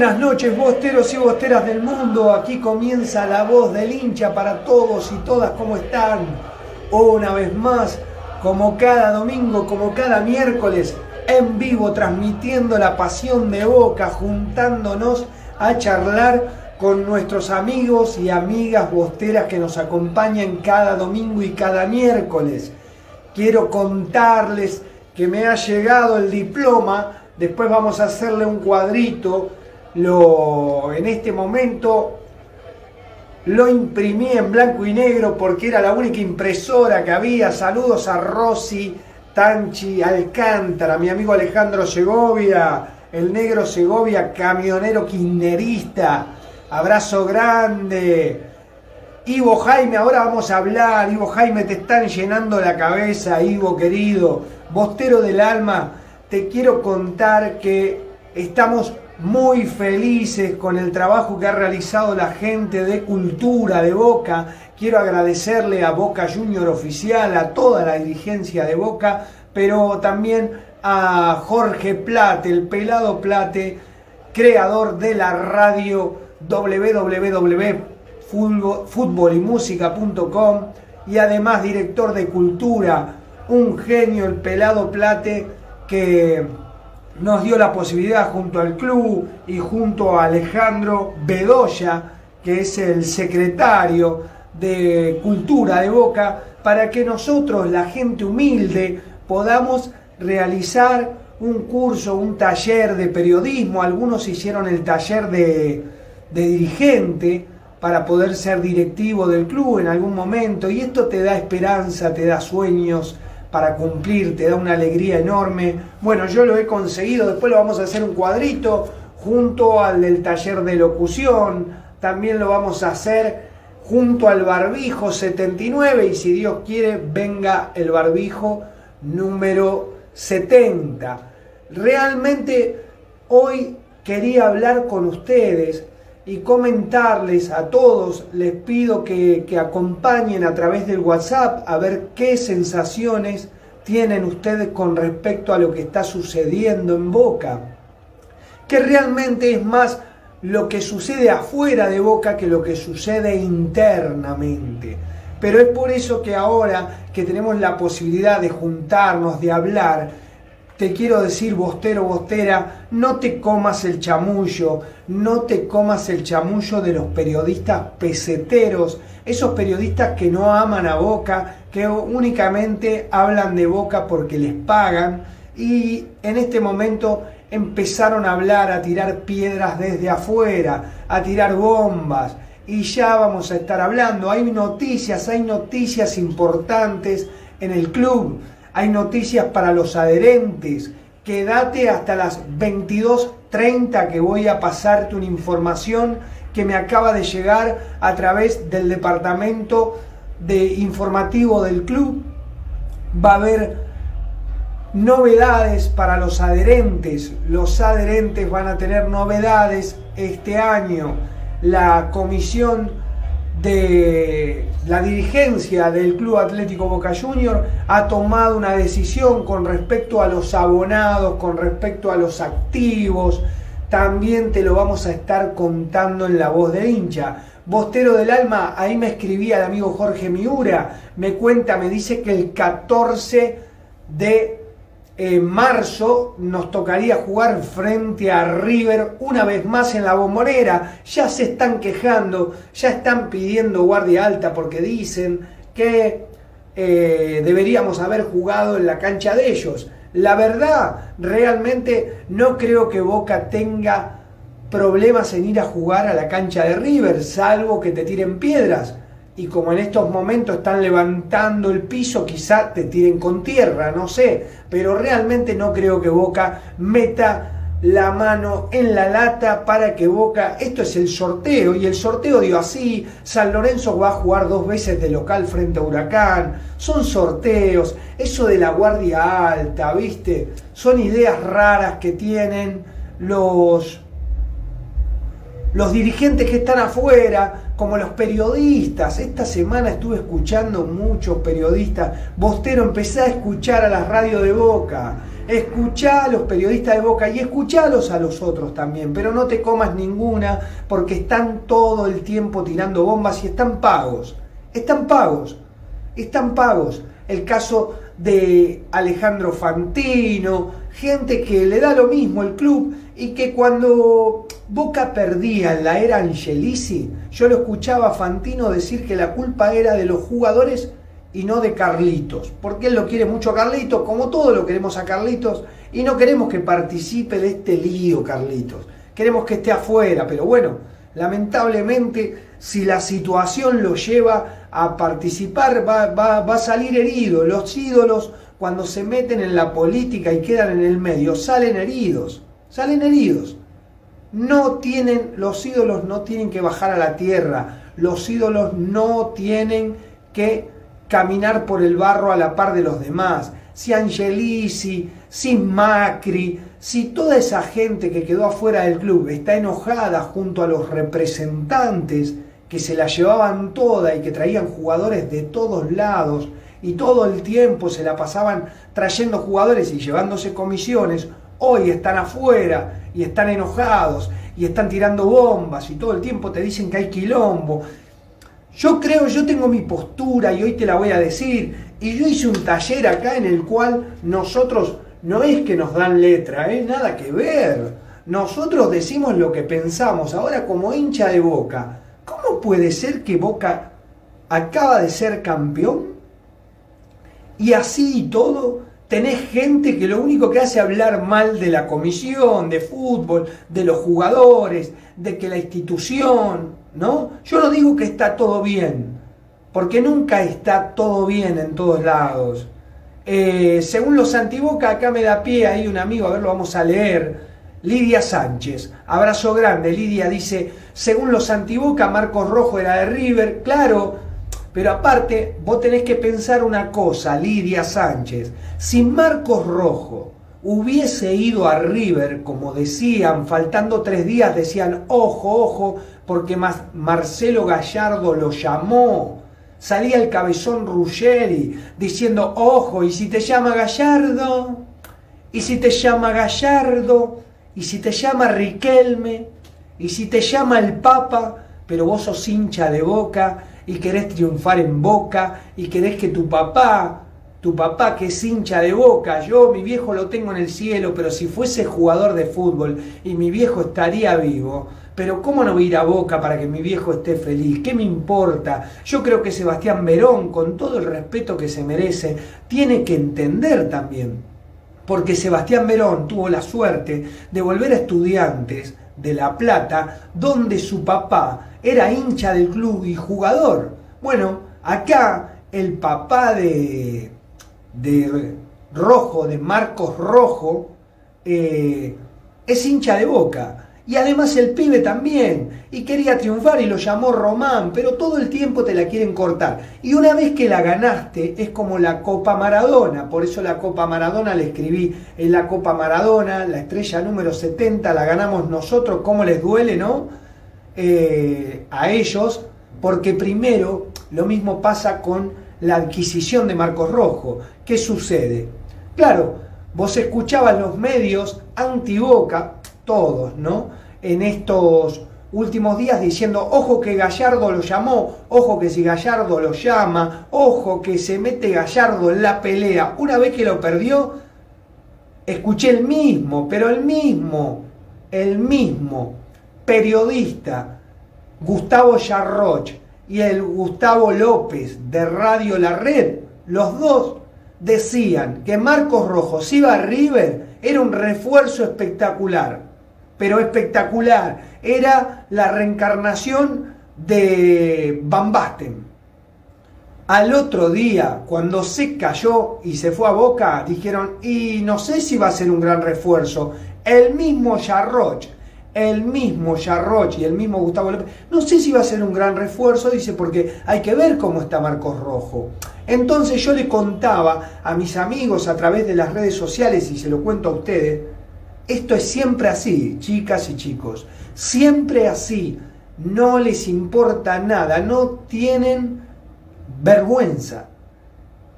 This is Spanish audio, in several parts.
Buenas noches, bosteros y bosteras del mundo. Aquí comienza la voz del hincha para todos y todas. ¿Cómo están? Una vez más, como cada domingo, como cada miércoles, en vivo, transmitiendo la pasión de Boca, juntándonos a charlar con nuestros amigos y amigas bosteras que nos acompañan cada domingo y cada miércoles. Quiero contarles que me ha llegado el diploma. Después vamos a hacerle un cuadrito lo en este momento lo imprimí en blanco y negro porque era la única impresora que había. Saludos a Rosy, Tanchi, Alcántara, mi amigo Alejandro Segovia, el negro Segovia, camionero kirchnerista. Abrazo grande. Ivo Jaime, ahora vamos a hablar. Ivo Jaime, te están llenando la cabeza, Ivo querido. Bostero del alma, te quiero contar que estamos muy felices con el trabajo que ha realizado la gente de cultura de Boca, Quiero agradecerle a Boca Junior Oficial, a toda la dirigencia de Boca, pero también a Jorge Plate, el pelado Plate, creador de la radio www.futbolymusica.com y además director de cultura, un genio, el pelado Plate, que nos dio la posibilidad junto al club y junto a Alejandro Bedoya, que es el secretario de Cultura de Boca, para que nosotros, la gente humilde, podamos realizar un curso, un taller de periodismo. Algunos hicieron el taller de, de dirigente para poder ser directivo del club en algún momento y esto te da esperanza, te da sueños para cumplir, te da una alegría enorme. Bueno, yo lo he conseguido, después lo vamos a hacer un cuadrito junto al del taller de locución, también lo vamos a hacer junto al barbijo 79 y si Dios quiere venga el barbijo número 70. Realmente hoy quería hablar con ustedes y comentarles a todos, les pido que, que, acompañen a través del WhatsApp a ver qué sensaciones tienen ustedes con respecto a lo que está sucediendo en Boca, que realmente es más lo que sucede afuera de Boca que lo que sucede internamente. Pero es por eso que ahora que tenemos la posibilidad de juntarnos, de hablar, te quiero decir, bostero, bostera, no te comas el chamullo, no te comas el chamullo de los periodistas peseteros, esos periodistas que no aman a Boca, que únicamente hablan de Boca porque les pagan y en este momento empezaron a hablar, a tirar piedras desde afuera, a tirar bombas y ya vamos a estar hablando. Hay noticias, hay noticias importantes en el club hay noticias para los adherentes. Quédate hasta las 22.30 que voy a pasarte una información que me acaba de llegar a través del departamento de informativo del club. Va a haber novedades para los adherentes. Los adherentes van a tener novedades este año. La comisión de la dirigencia del Club Atlético Boca Junior ha tomado una decisión con respecto a los abonados, con respecto a los activos. También te lo vamos a estar contando en la voz del hincha. Bostero del Alma, ahí me escribía el amigo Jorge Miura, me cuenta, me dice que el 14 de en marzo nos tocaría jugar frente a River una vez más en la bombonera. Ya se están quejando, ya están pidiendo guardia alta porque dicen que eh, deberíamos haber jugado en la cancha de ellos. La verdad, realmente no creo que Boca tenga problemas en ir a jugar a la cancha de River, salvo que te tiren piedras y como en estos momentos están levantando el piso, quizá te tiren con tierra, no sé, pero realmente no creo que Boca meta la mano en la lata para que Boca, esto es el sorteo, y el sorteo dio así, San Lorenzo va a jugar dos veces de local frente a Huracán, son sorteos, eso de la guardia alta, viste, son ideas raras que tienen los los dirigentes que están afuera, como los periodistas. Esta semana estuve escuchando muchos periodistas. Bostero, empecé a escuchar a las radios de Boca. Escuchá a los periodistas de Boca y escuchalos a los otros también, pero no te comas ninguna porque están todo el tiempo tirando bombas y están pagos. Están pagos. Están pagos. El caso de Alejandro Fantino, gente que le da lo mismo el club y que cuando Boca perdía en la era Angelici, yo lo escuchaba a Fantino decir que la culpa era de los jugadores y no de Carlitos, porque él lo quiere mucho a Carlitos, como todos lo queremos a Carlitos, y no queremos que participe de este lío Carlitos, queremos que esté afuera, pero bueno, lamentablemente si la situación lo lleva a participar va, va, va a salir herido, los ídolos cuando se meten en la política y quedan en el medio salen heridos, salen heridos. No tienen, los ídolos no tienen que bajar a la tierra, los ídolos no tienen que caminar por el barro a la par de los demás. Si Angelisi, si Macri, si toda esa gente que quedó afuera del club está enojada junto a los representantes que se la llevaban toda y que traían jugadores de todos lados y todo el tiempo se la pasaban trayendo jugadores y llevándose comisiones, hoy están afuera y están enojados y están tirando bombas y todo el tiempo te dicen que hay quilombo. Yo creo, yo tengo mi postura y hoy te la voy a decir. Y yo hice un taller acá en el cual nosotros, no es que nos dan letra, ¿eh? nada que ver. Nosotros decimos lo que pensamos. Ahora como hincha de Boca, ¿cómo puede ser que Boca acaba de ser campeón? Y así y todo, tenés gente que lo único que hace es hablar mal de la comisión, de fútbol, de los jugadores, de que la institución, ¿no? Yo no digo que está todo bien, porque nunca está todo bien en todos lados. Eh, según los antiboca, acá me da pie ahí un amigo, a ver, lo vamos a leer. Lidia Sánchez, abrazo grande. Lidia dice, según los antiboca, Marcos Rojo era de River. Claro, pero aparte, vos tenés que pensar una cosa, Lidia Sánchez. Si Marcos Rojo hubiese ido a River, como decían, faltando tres días, decían, ojo, ojo, porque Marcelo Gallardo lo llamó. Salía el cabezón Ruggeri diciendo, ojo, y si te llama Gallardo, y si te llama Gallardo, y si te llama Riquelme, y si te llama el Papa, pero vos sos hincha de boca y querés triunfar en boca y querés que tu papá tu papá que es hincha de boca, yo mi viejo lo tengo en el cielo, pero si fuese jugador de fútbol y mi viejo estaría vivo, pero ¿cómo no ir a boca para que mi viejo esté feliz? ¿Qué me importa? Yo creo que Sebastián Verón, con todo el respeto que se merece, tiene que entender también, porque Sebastián Verón tuvo la suerte de volver a estudiantes de La Plata, donde su papá era hincha del club y jugador. Bueno, acá el papá de de Rojo, de Marcos Rojo, eh, es hincha de boca. Y además el pibe también. Y quería triunfar y lo llamó Román, pero todo el tiempo te la quieren cortar. Y una vez que la ganaste, es como la Copa Maradona. Por eso la Copa Maradona le escribí en la Copa Maradona, la estrella número 70, la ganamos nosotros. ¿Cómo les duele, no? Eh, a ellos. Porque primero lo mismo pasa con la adquisición de Marcos Rojo. ¿Qué sucede? Claro, vos escuchabas los medios anti-Boca, todos, ¿no? En estos últimos días diciendo, ojo que Gallardo lo llamó, ojo que si Gallardo lo llama, ojo que se mete Gallardo en la pelea. Una vez que lo perdió, escuché el mismo, pero el mismo, el mismo periodista, Gustavo Yarroch, y el Gustavo López de Radio La Red, los dos decían que Marcos Rojo, si iba a River, era un refuerzo espectacular, pero espectacular, era la reencarnación de Van Basten. Al otro día, cuando se cayó y se fue a Boca, dijeron, y no sé si va a ser un gran refuerzo. El mismo Jarroch el mismo Yarroch y el mismo Gustavo López, no sé si va a ser un gran refuerzo, dice, porque hay que ver cómo está Marcos Rojo. Entonces yo le contaba a mis amigos a través de las redes sociales y se lo cuento a ustedes, esto es siempre así, chicas y chicos, siempre así, no les importa nada, no tienen vergüenza.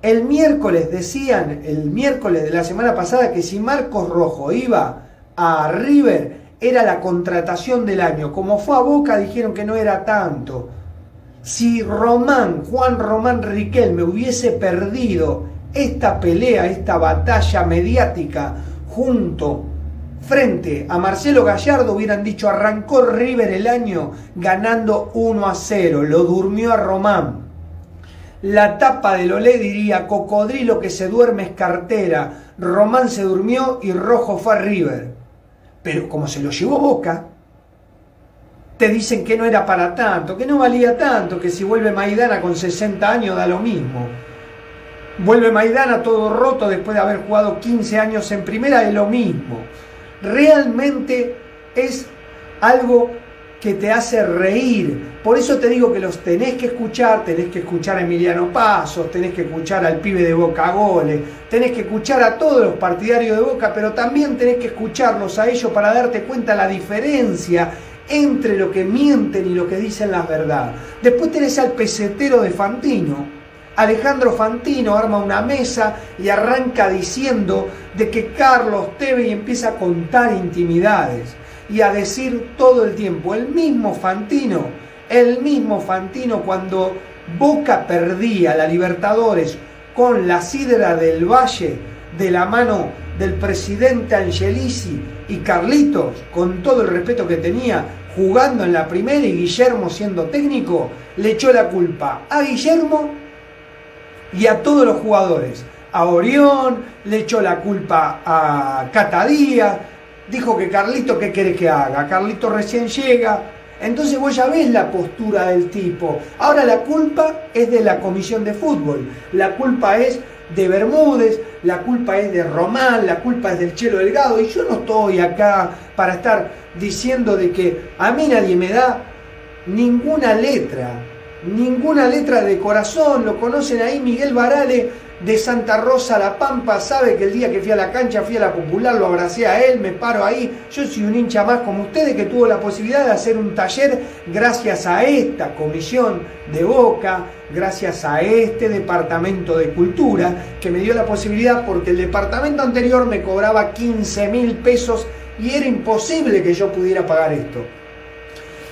El miércoles decían, el miércoles de la semana pasada, que si Marcos Rojo iba a River, era la contratación del año. Como fue a Boca dijeron que no era tanto. Si Román, Juan Román Riquelme hubiese perdido esta pelea, esta batalla mediática junto frente a Marcelo Gallardo hubieran dicho arrancó River el año ganando 1 a 0, lo durmió a Román. La tapa del Olé diría cocodrilo que se duerme es cartera, Román se durmió y Rojo fue a River. Pero como se lo llevó Boca, te dicen que no era para tanto, que no valía tanto, que si vuelve Maidana con 60 años da lo mismo. Vuelve Maidana todo roto después de haber jugado 15 años en primera, es lo mismo. Realmente es algo que te hace reír. Por eso te digo que los tenés que escuchar, tenés que escuchar a Emiliano Pasos, tenés que escuchar al pibe de Boca Goles, tenés que escuchar a todos los partidarios de Boca, pero también tenés que escucharlos a ellos para darte cuenta la diferencia entre lo que mienten y lo que dicen la verdad. Después tenés al pesetero de Fantino. Alejandro Fantino arma una mesa y arranca diciendo de que Carlos Teve y empieza a contar intimidades y a decir todo el tiempo, el mismo Fantino, el mismo Fantino cuando Boca perdía la Libertadores con la sidra del Valle de la mano del presidente Angelici y Carlitos, con todo el respeto que tenía, jugando en la primera y Guillermo siendo técnico, le echó la culpa a Guillermo y a todos los jugadores. A Orión, le echó la culpa a Catadía, dijo que Carlito, ¿qué quiere que haga? Carlito recién llega. Entonces vos ya ves la postura del tipo. Ahora la culpa es de la comisión de fútbol, la culpa es de Bermúdez, la culpa es de Román, la culpa es del Chelo Delgado. Y yo no estoy acá para estar diciendo de que a mí nadie me da ninguna letra, ninguna letra de corazón. Lo conocen ahí Miguel Barale de Santa Rosa La Pampa, sabe que el día que fui a la cancha, fui a la popular, lo abracé a él, me paro ahí. Yo soy un hincha más como ustedes que tuvo la posibilidad de hacer un taller gracias a esta comisión de Boca, gracias a este departamento de cultura que me dio la posibilidad porque el departamento anterior me cobraba 15 mil pesos y era imposible que yo pudiera pagar esto.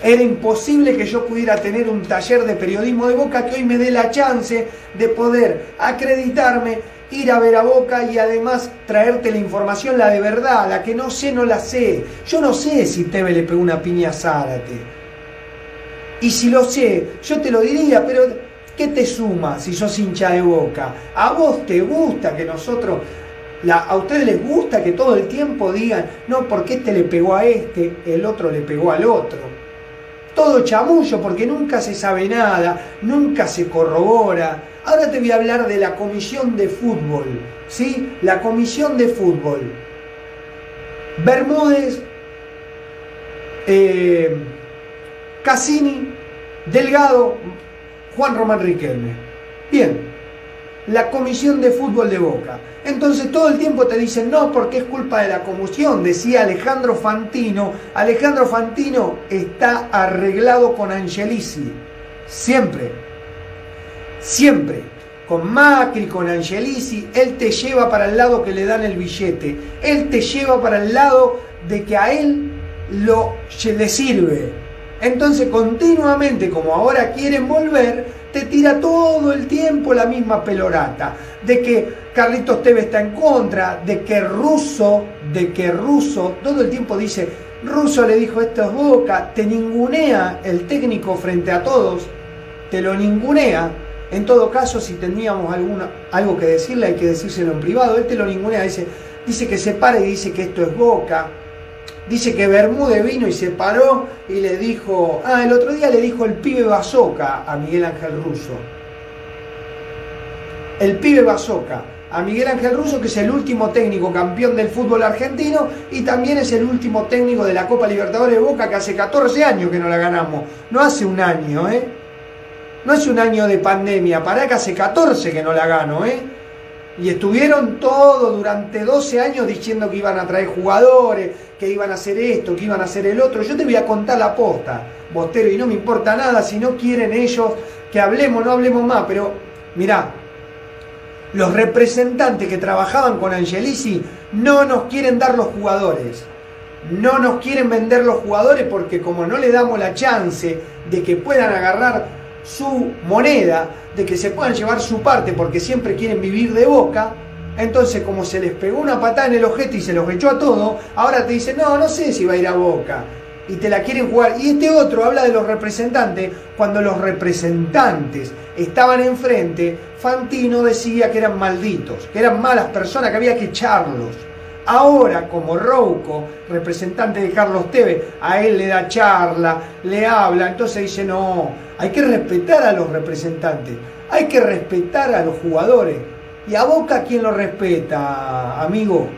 Era imposible que yo pudiera tener un taller de periodismo de Boca que hoy me dé la chance de poder acreditarme, ir a ver a Boca y además traerte la información, la de verdad, la que no sé, no la sé. Yo no sé si Teve le pegó una piña a Zárate. Y si lo sé, yo te lo diría, pero ¿qué te suma si sos hincha de Boca? ¿A vos te gusta que nosotros a ustedes les gusta que todo el tiempo digan, no, porque este le pegó a este, el otro le pegó al otro todo chamullo porque nunca se sabe nada, nunca se corrobora. Ahora te voy a hablar de la comisión de fútbol, ¿sí? La comisión de fútbol. Bermúdez, eh, Cassini, Delgado, Juan Román Riquelme. Bien, la comisión de fútbol de Boca. Entonces todo el tiempo te dicen, no, porque es culpa de la comisión, decía Alejandro Fantino. Alejandro Fantino está arreglado con Angelici, siempre, siempre. Con Macri, con Angelici, él te lleva para el lado que le dan el billete. Él te lleva para el lado de que a él lo, le sirve. Entonces continuamente, como ahora quieren volver, te tira todo el tiempo la misma pelorata. De que Carlitos Teve está en contra, de que Russo, de que Russo, todo el tiempo dice, Russo le dijo esto es boca, te ningunea el técnico frente a todos, te lo ningunea. En todo caso, si teníamos alguna, algo que decirle, hay que decírselo en privado. Él te lo ningunea, dice, dice que se pare y dice que esto es boca. Dice que Bermúdez vino y se paró y le dijo, ah, el otro día le dijo el pibe Bazoca a Miguel Ángel Russo. El pibe Bazoca a Miguel Ángel Russo, que es el último técnico campeón del fútbol argentino y también es el último técnico de la Copa Libertadores de Boca, que hace 14 años que no la ganamos. No hace un año, ¿eh? No hace un año de pandemia, para que hace 14 que no la gano, ¿eh? Y estuvieron todos durante 12 años diciendo que iban a traer jugadores, que iban a hacer esto, que iban a hacer el otro. Yo te voy a contar la posta, Bostero, y no me importa nada si no quieren ellos que hablemos, no hablemos más, pero mirá, los representantes que trabajaban con Angelici no nos quieren dar los jugadores. No nos quieren vender los jugadores porque como no le damos la chance de que puedan agarrar su moneda, de que se puedan llevar su parte porque siempre quieren vivir de boca, entonces como se les pegó una patada en el ojete y se los echó a todo, ahora te dicen, no, no sé si va a ir a boca. Y te la quieren jugar. Y este otro habla de los representantes. Cuando los representantes estaban enfrente, Fantino decía que eran malditos, que eran malas personas, que había que echarlos. Ahora, como Rouco, representante de Carlos Teve, a él le da charla, le habla, entonces dice, no, hay que respetar a los representantes, hay que respetar a los jugadores. ¿Y a Boca quién lo respeta, amigo?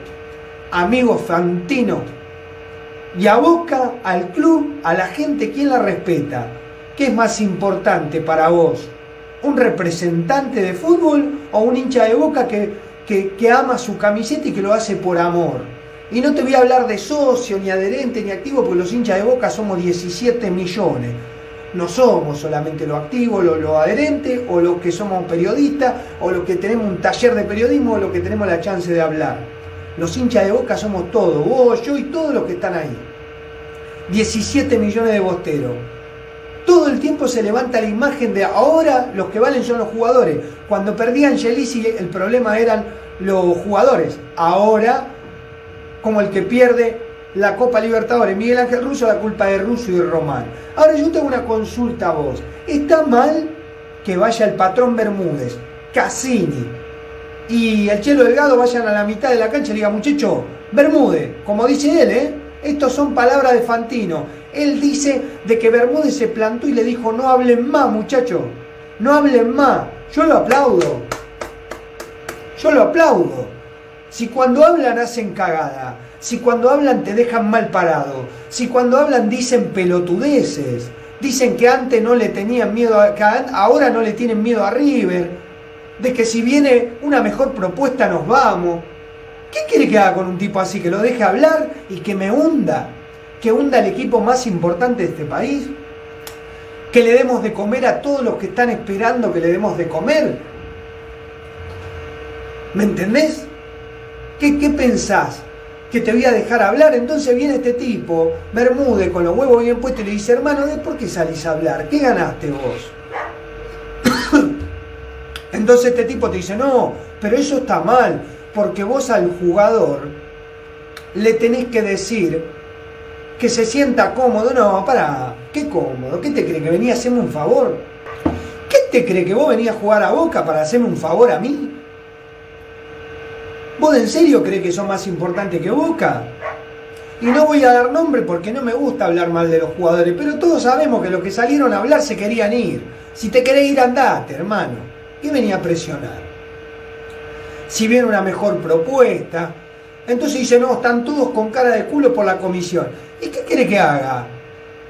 Amigo Fantino. Y a Boca, al club, a la gente, ¿quién la respeta? ¿Qué es más importante para vos? un representante de fútbol o un hincha de boca que, que, ama su camiseta y que lo hace por amor. Y no te voy a hablar de socio, ni adherente, ni activo, porque los hinchas de boca somos 17 millones. No somos solamente los activos, los lo adherentes, o los que somos periodistas, o los que tenemos un taller de periodismo, o los que tenemos la chance de hablar. Los hinchas de boca somos todos, vos, yo y todos los que están ahí. 17 millones de bosteros. Todo el tiempo se levanta la imagen de ahora los que valen son los jugadores. Cuando perdían Gelisi el problema eran los jugadores. Ahora, como el que pierde la Copa Libertadores, Miguel Ángel Russo, la culpa de Russo y Román. Ahora yo tengo una consulta a vos. ¿Está mal que vaya el patrón Bermúdez, Cassini y el Chelo Delgado vayan a la mitad de la cancha y digan, muchacho, Bermúdez, como dice él, ¿eh? Estos son palabras de Fantino. Él dice de que Bermúdez se plantó y le dijo, no hablen más, muchachos, no hablen más. Yo lo aplaudo. Yo lo aplaudo. Si cuando hablan hacen cagada, si cuando hablan te dejan mal parado, si cuando hablan dicen pelotudeces, dicen que antes no le tenían miedo, a, que ahora no le tienen miedo a River, de que si viene una mejor propuesta nos vamos. ¿Qué quiere que haga con un tipo así? Que lo deje hablar y que me hunda, que hunda el equipo más importante de este país, que le demos de comer a todos los que están esperando que le demos de comer. ¿Me entendés? ¿Qué, qué pensás? Que te voy a dejar hablar. Entonces viene este tipo, Bermúdez, con los huevos bien puestos, y le dice, hermano, ¿por qué salís a hablar? ¿Qué ganaste vos? Entonces este tipo te dice, no, pero eso está mal, porque vos al jugador le tenés que decir que se sienta cómodo. No, para, ¿qué cómodo? ¿Qué te cree que venía a hacerme un favor? ¿Qué te cree que vos venías a jugar a boca para hacerme un favor a mí? ¿Vos en serio crees que son más importantes que Boca? Y no voy a dar nombre porque no me gusta hablar mal de los jugadores, pero todos sabemos que los que salieron a hablar se querían ir. Si te querés ir, andate, hermano. ¿Qué venía a presionar? Si viene una mejor propuesta, entonces dice, no, están todos con cara de culo por la comisión. ¿Y qué quiere que haga?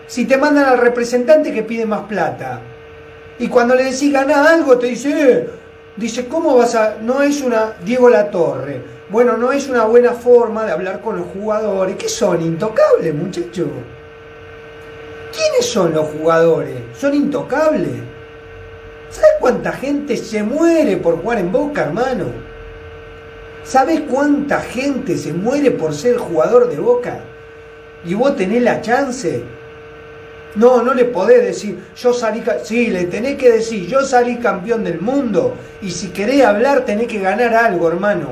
Si te mandan al representante que pide más plata. Y cuando le decís ganá algo, te dice, eh, Dice, ¿cómo vas a.? No es una. Diego Latorre. Bueno, no es una buena forma de hablar con los jugadores. ¿Qué son? Intocables, muchachos. ¿Quiénes son los jugadores? Son intocables. ¿Sabes cuánta gente se muere por jugar en Boca, hermano? ¿Sabes cuánta gente se muere por ser jugador de Boca? Y vos tenés la chance no, no le podés decir, yo salí, sí, le tenés que decir, yo salí campeón del mundo. Y si querés hablar, tenés que ganar algo, hermano.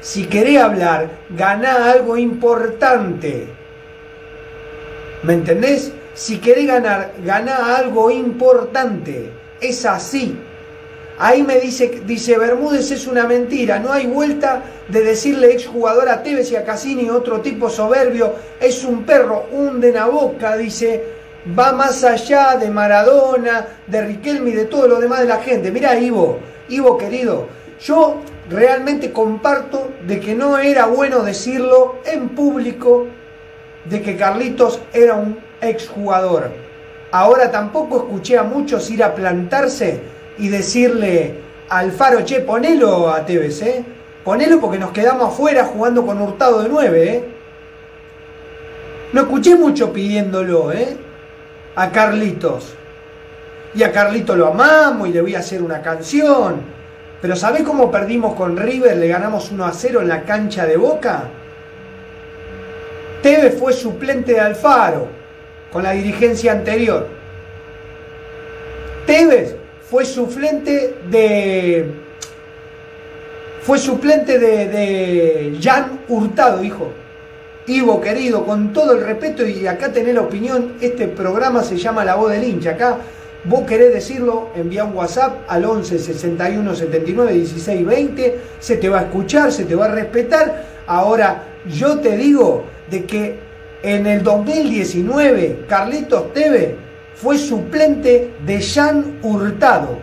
Si querés hablar, ganá algo importante. ¿Me entendés? Si querés ganar, ganá algo importante. Es así. Ahí me dice, dice Bermúdez es una mentira, no hay vuelta de decirle exjugador a Tevez y a Cassini, otro tipo soberbio, es un perro, un de la boca, dice, va más allá de Maradona, de Riquelme y de todo lo demás de la gente. Mirá Ivo, Ivo querido, yo realmente comparto de que no era bueno decirlo en público de que Carlitos era un exjugador. Ahora tampoco escuché a muchos ir a plantarse y decirle al Faro, che, ponelo a Tevez, ¿eh? Ponelo porque nos quedamos afuera jugando con Hurtado de 9, ¿eh? No escuché mucho pidiéndolo, ¿eh? A Carlitos. Y a Carlitos lo amamos y le voy a hacer una canción. Pero ¿sabés cómo perdimos con River? Le ganamos 1 a 0 en la cancha de Boca. Tevez fue suplente de Alfaro con la dirigencia anterior. Tevez fue suplente de. Fue suplente de, de Jan Hurtado, hijo. Ivo, querido, con todo el respeto y acá tenés la opinión, este programa se llama La Voz del Hincha. Acá vos querés decirlo, envía un WhatsApp al 11 61 79 16 20, se te va a escuchar, se te va a respetar. Ahora, yo te digo de que en el 2019 Carlitos Teve fue suplente de Jean Hurtado.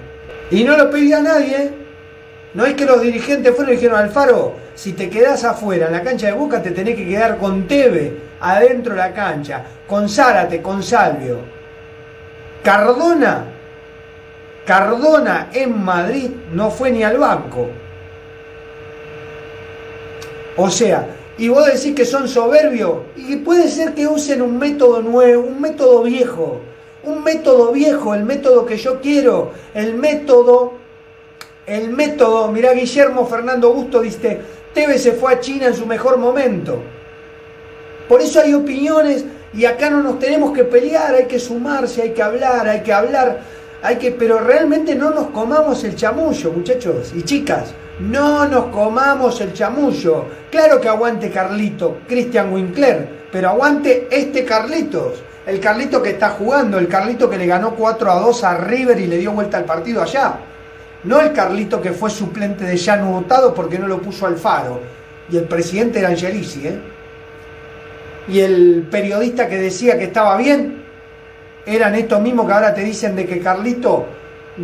Y no lo pedía nadie. No es que los dirigentes fueron y dijeron, Alfaro, si te quedás afuera en la cancha de Boca, te tenés que quedar con Teve adentro de la cancha, con Zárate, con Salvio. Cardona, Cardona en Madrid no fue ni al banco. O sea, y vos decís que son soberbios, y puede ser que usen un método nuevo, un método viejo, un método viejo, el método que yo quiero, el método, el método, mirá Guillermo Fernando Busto dice, Tevez se fue a China en su mejor momento. Por eso hay opiniones y acá no nos tenemos que pelear, hay que sumarse, hay que hablar, hay que hablar, hay que, pero realmente no nos comamos el chamullo, muchachos y chicas. No nos comamos el chamullo. Claro que aguante Carlito, Christian Winkler, pero aguante este Carlitos. El Carlito que está jugando, el Carlito que le ganó 4 a 2 a River y le dio vuelta al partido allá. No el Carlito que fue suplente de Llano Votado porque no lo puso al faro. Y el presidente era Angelici, ¿eh? Y el periodista que decía que estaba bien, eran estos mismos que ahora te dicen de que Carlito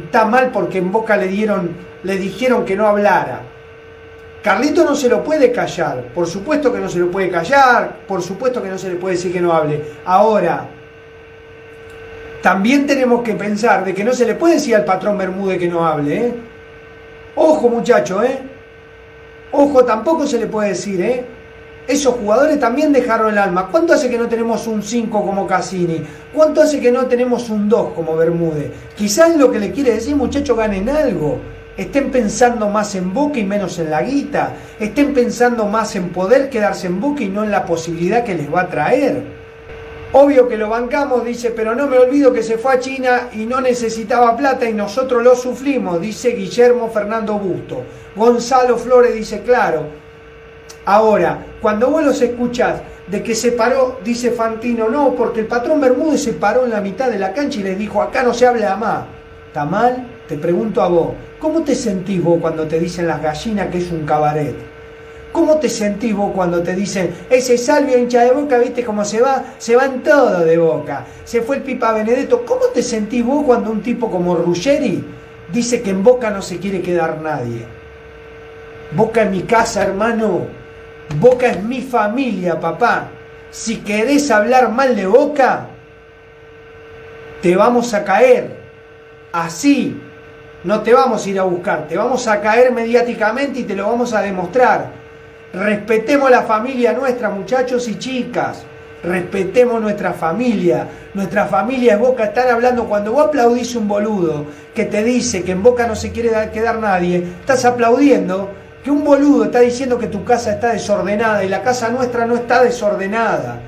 está mal porque en Boca le dieron, le dijeron que no hablara. Carlito no se lo puede callar, por supuesto que no se lo puede callar, por supuesto que no se le puede decir que no hable. Ahora, también tenemos que pensar de que no se le puede decir al patrón Bermúdez que no hable, ¿eh? Ojo muchacho, ¿eh? Ojo, tampoco se le puede decir, ¿eh? Esos jugadores también dejaron el alma. ¿Cuánto hace que no tenemos un 5 como Cassini? ¿Cuánto hace que no tenemos un 2 como Bermúdez? Quizás lo que le quiere decir, muchachos, ganen algo. Estén pensando más en Boca y menos en la guita. Estén pensando más en poder quedarse en Boca y no en la posibilidad que les va a traer. Obvio que lo bancamos, dice, pero no me olvido que se fue a China y no necesitaba plata y nosotros lo sufrimos, dice Guillermo Fernando Busto. Gonzalo Flores dice, claro, Ahora, cuando vos los escuchás de que se paró, dice Fantino, no, porque el patrón Bermúdez se paró en la mitad de la cancha y les dijo, acá no se habla más. ¿Está mal? Te pregunto a vos, ¿cómo te sentís vos cuando te dicen las gallinas que es un cabaret? ¿Cómo te sentís vos cuando te dicen, ese Salvio hincha de boca, viste cómo se va? Se van todos de boca. Se fue el Pipa Benedetto. ¿Cómo te sentís vos cuando un tipo como Ruggeri dice que en boca no se quiere quedar nadie? Boca en mi casa, hermano. Boca es mi familia, papá. Si querés hablar mal de Boca, te vamos a caer. Así. No te vamos a ir a buscar, te vamos a caer mediáticamente y te lo vamos a demostrar. Respetemos la familia nuestra, muchachos y chicas. Respetemos nuestra familia. Nuestra familia es Boca. Están hablando cuando vos aplaudís un boludo que te dice que en Boca no se quiere quedar nadie. Estás aplaudiendo que un boludo está diciendo que tu casa está desordenada y la casa nuestra no está desordenada.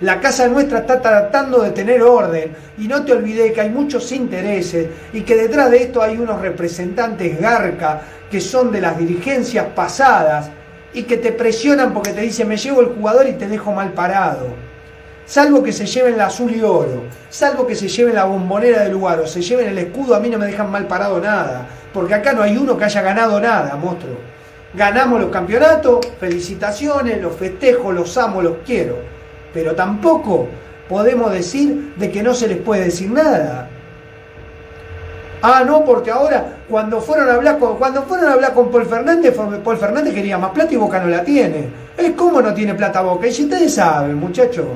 La casa nuestra está tratando de tener orden y no te olvides que hay muchos intereses y que detrás de esto hay unos representantes garca que son de las dirigencias pasadas y que te presionan porque te dicen me llevo el jugador y te dejo mal parado. Salvo que se lleven la azul y oro, salvo que se lleven la bombonera del lugar o se lleven el escudo, a mí no me dejan mal parado nada, porque acá no hay uno que haya ganado nada, monstruo. Ganamos los campeonatos, felicitaciones, los festejo, los amo, los quiero. Pero tampoco podemos decir de que no se les puede decir nada. Ah, no, porque ahora cuando fueron a hablar con, cuando fueron a hablar con Paul Fernández, Paul Fernández quería más plata y Boca no la tiene. Es como no tiene plata Boca. Y si ustedes saben, muchachos,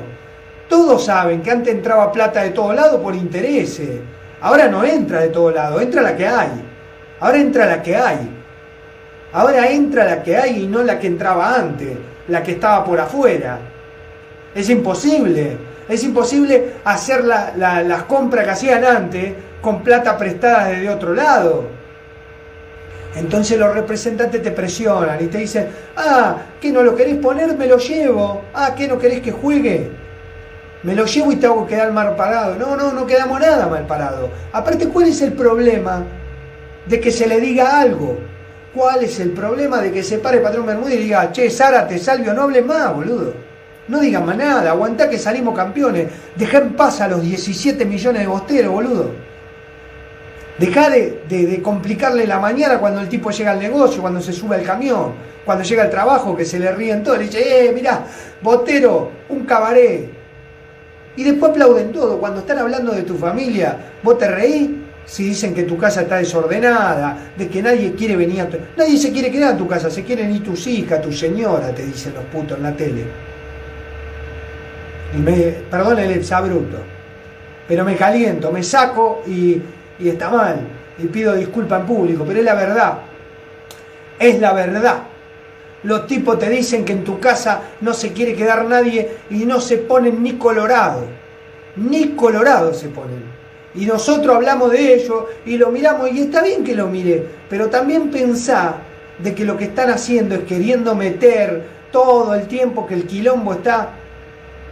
todos saben que antes entraba plata de todo lado por intereses. Ahora no entra de todo lado, entra la que hay. Ahora entra la que hay. Ahora entra la que hay y no la que entraba antes, la que estaba por afuera. Es imposible. Es imposible hacer las compras que hacían antes con plata prestada desde otro lado. Entonces los representantes te presionan y te dicen, ah, que no lo querés poner, me lo llevo. Ah, que no querés que juegue. Me lo llevo y te hago quedar mal parado. No, no, no quedamos nada mal parado. Aparte, ¿cuál es el problema de que se le diga algo? ¿Cuál es el problema de que se pare Patrón Bermúdez y diga, che, te Salvio, no hables más, boludo? No digan más nada, aguantá que salimos campeones. Dejá en paz a los 17 millones de bosteros, boludo. Dejá de, complicarle la mañana cuando el tipo llega al negocio, cuando se sube al camión, cuando llega al trabajo, que se le ríen todos. Le dice, eh, mirá, botero, un cabaret. Y después aplauden todo. Cuando están hablando de tu familia, vos te reís si dicen que tu casa está desordenada, de que nadie quiere venir a tu... Nadie se quiere quedar a tu casa, se quieren ir tus hijas, tu señora, te dicen los putos en la tele. Me, perdón el exabruto, pero me caliento, me saco y, y está mal. Y pido disculpa en público, pero es la verdad. Es la verdad. Los tipos te dicen que en tu casa no se quiere quedar nadie y no se ponen ni colorado. Ni colorado se ponen. Y nosotros hablamos de ello y lo miramos y está bien que lo mire, pero también pensá de que lo que están haciendo es queriendo meter todo el tiempo que el quilombo está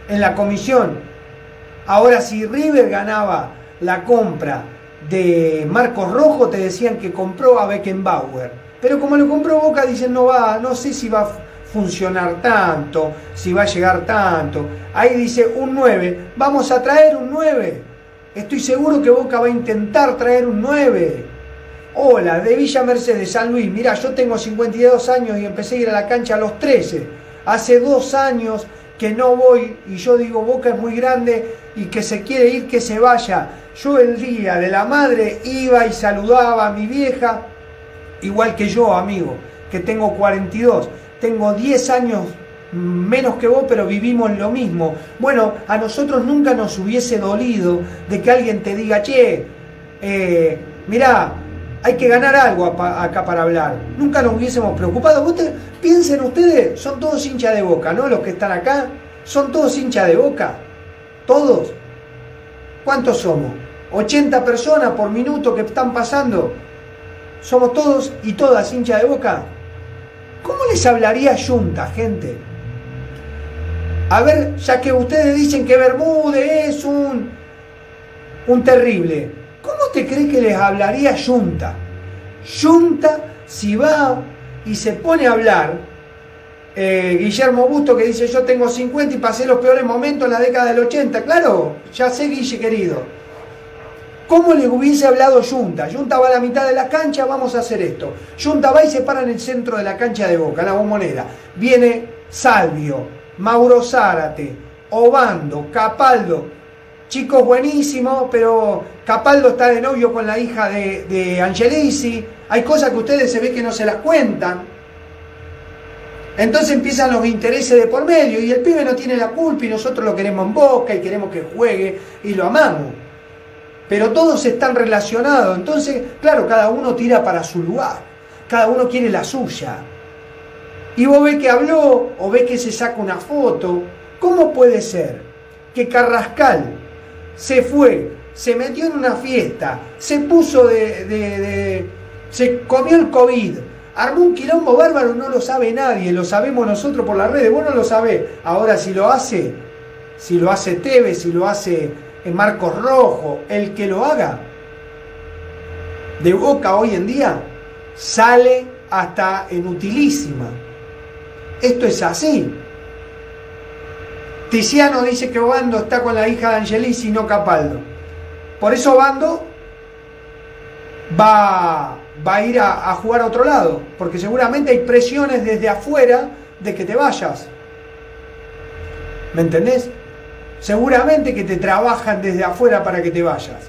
en la comisión. Ahora si River ganaba la compra de Marcos Rojo, te decían que compró a Beckenbauer pero como lo compró Boca, dicen no va, no sé si va a funcionar tanto, si va a llegar tanto. Ahí dice un 9, vamos a traer un 9. Estoy seguro que Boca va a intentar traer un 9. Hola, de Villa Mercedes, San Luis. Mira, yo tengo 52 años y empecé a ir a la cancha a los 13. Hace dos años que no voy y yo digo Boca es muy grande y que se quiere ir, que se vaya. Yo el día de la madre iba y saludaba a mi vieja igual que yo, amigo, que tengo 42, tengo 10 años menos que vos, pero vivimos lo mismo. Bueno, a nosotros nunca nos hubiese dolido de que alguien te diga, che, eh, mirá, hay que ganar algo acá para hablar. Nunca nos hubiésemos preocupado. piensen ustedes, son todos hinchas de boca, ¿no? Los que están acá, son todos hinchas de boca. Todos. ¿Cuántos somos? 80 personas por minuto que están pasando somos todos y todas hinchas de boca. ¿Cómo les hablaría Junta, gente? A ver, ya que ustedes dicen que Bermúdez es un, un terrible, ¿cómo te cree que les hablaría Junta? Junta, si va y se pone a hablar, eh, Guillermo Busto que dice yo tengo 50 y pasé los peores momentos en la década del 80, claro, ya sé Guille querido ¿Cómo le hubiese hablado Junta? Junta va a la mitad de la cancha, vamos a hacer esto. Junta va y se para en el centro de la cancha de Boca, la bombonera. Viene Salvio, Mauro Zárate, Obando, Capaldo. Chicos buenísimos, pero Capaldo está de novio con la hija de, de Angelisi. Hay cosas que ustedes se ve que no se las cuentan. Entonces empiezan los intereses de por medio y el pibe no tiene la culpa y nosotros lo queremos en boca y queremos que juegue y lo amamos pero todos están relacionados. Entonces, claro, cada uno tira para su lugar, cada uno quiere la suya. Y vos ves que habló o ves que se saca una foto. ¿Cómo puede ser que Carrascal se fue, se metió en una fiesta, se puso de, de, se comió el COVID, armó un quilombo bárbaro, no lo sabe nadie, lo sabemos nosotros por las redes, vos no lo sabés. Ahora si lo hace, si lo hace Tevez, si lo hace en Marcos Rojo, el que lo haga, de boca hoy en día, sale hasta en utilísima. Esto es así. Tiziano dice que Bando está con la hija de Angelis y no Capaldo. Por eso Bando va, va a ir a, a jugar a otro lado, porque seguramente hay presiones desde afuera de que te vayas. ¿Me entendés? Seguramente que te trabajan desde afuera para que te vayas.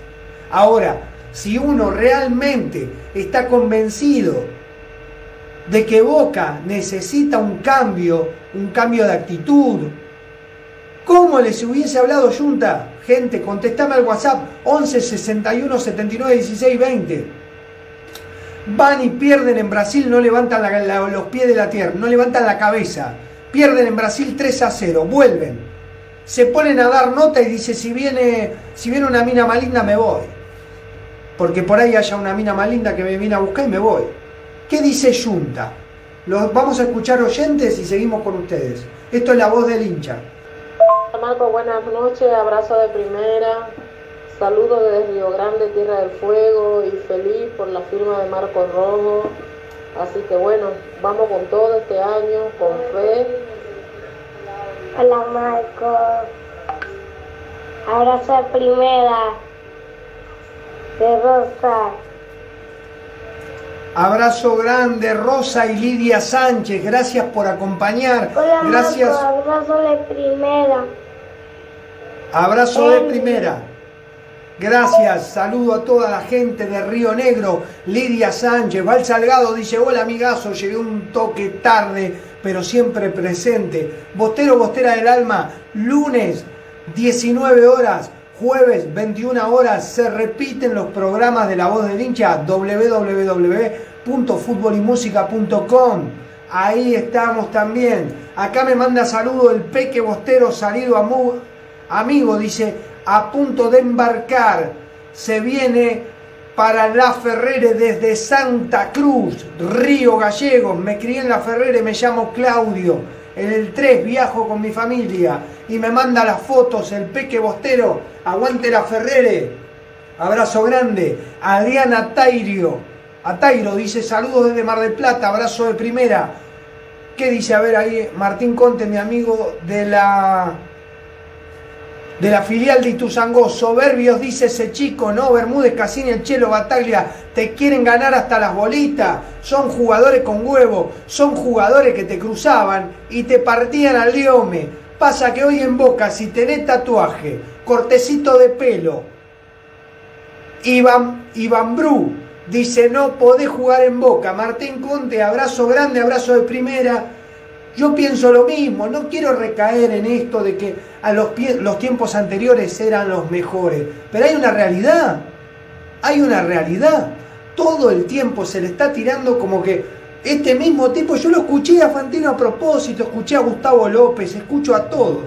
Ahora, si uno realmente está convencido de que Boca necesita un cambio, un cambio de actitud, ¿cómo les hubiese hablado Junta? Gente, contestame al WhatsApp 11 61 79 16 20. Van y pierden en Brasil, no levantan los pies de la tierra, no levantan la cabeza. Pierden en Brasil 3 a 0, vuelven se ponen a dar nota y dice, si viene, si viene una mina maligna me voy. Porque por ahí haya una mina maligna que me viene a buscar y me voy. ¿Qué dice Junta? Los vamos a escuchar oyentes y seguimos con ustedes. Esto es la voz del hincha. Marco, buenas noches, abrazo de primera, saludo desde Río Grande, Tierra del Fuego y feliz por la firma de Marco Rojo. Así que bueno, vamos con todo este año, con fe Hola Marco. Abrazo de primera. De Rosa. Abrazo grande, Rosa y Lidia Sánchez. Gracias por acompañar. Hola Gracias. Marco, abrazo de primera. Abrazo de primera. Gracias, saludo a toda la gente de Río Negro. Lidia Sánchez, Val Salgado dice, hola amigazo, llegué un toque tarde, pero siempre presente. Bostero, Bostera del Alma, lunes 19 horas, jueves 21 horas, se repiten los programas de La Voz del Hincha, www.futbolymusica.com. Ahí estamos también. Acá me manda saludo el Peque Bostero salido a amigo, dice, a punto de embarcar. Se viene para La Ferrere desde Santa Cruz, Río Gallegos. Me crié en La Ferrere, me llamo Claudio. En el 3 viajo con mi familia y me manda las fotos el Peque Bostero. Aguante La Ferrere. Abrazo grande. Adriana Tairio. A Tairo dice saludos desde Mar del Plata, abrazo de primera. ¿Qué dice? A ver ahí, Martín Conte, mi amigo de la de la filial de Ituzangó. Soberbios, dice ese chico, ¿no? Bermúdez, Casini, el Chelo, Bataglia, te quieren ganar hasta las bolitas. Son jugadores con huevo, son jugadores que te cruzaban y te partían al liome. Pasa que hoy en Boca, si tenés tatuaje, cortecito de pelo, Iván, Iván Bru dice, no podés jugar en Boca. Martín Conte, abrazo grande, abrazo de primera. Yo pienso lo mismo, no quiero recaer en esto de que a los, los tiempos anteriores eran los mejores, pero hay una realidad, hay una realidad. Todo el tiempo se le está tirando como que este mismo tipo, yo lo escuché a Fantino a propósito, escuché a Gustavo López, escucho a todos,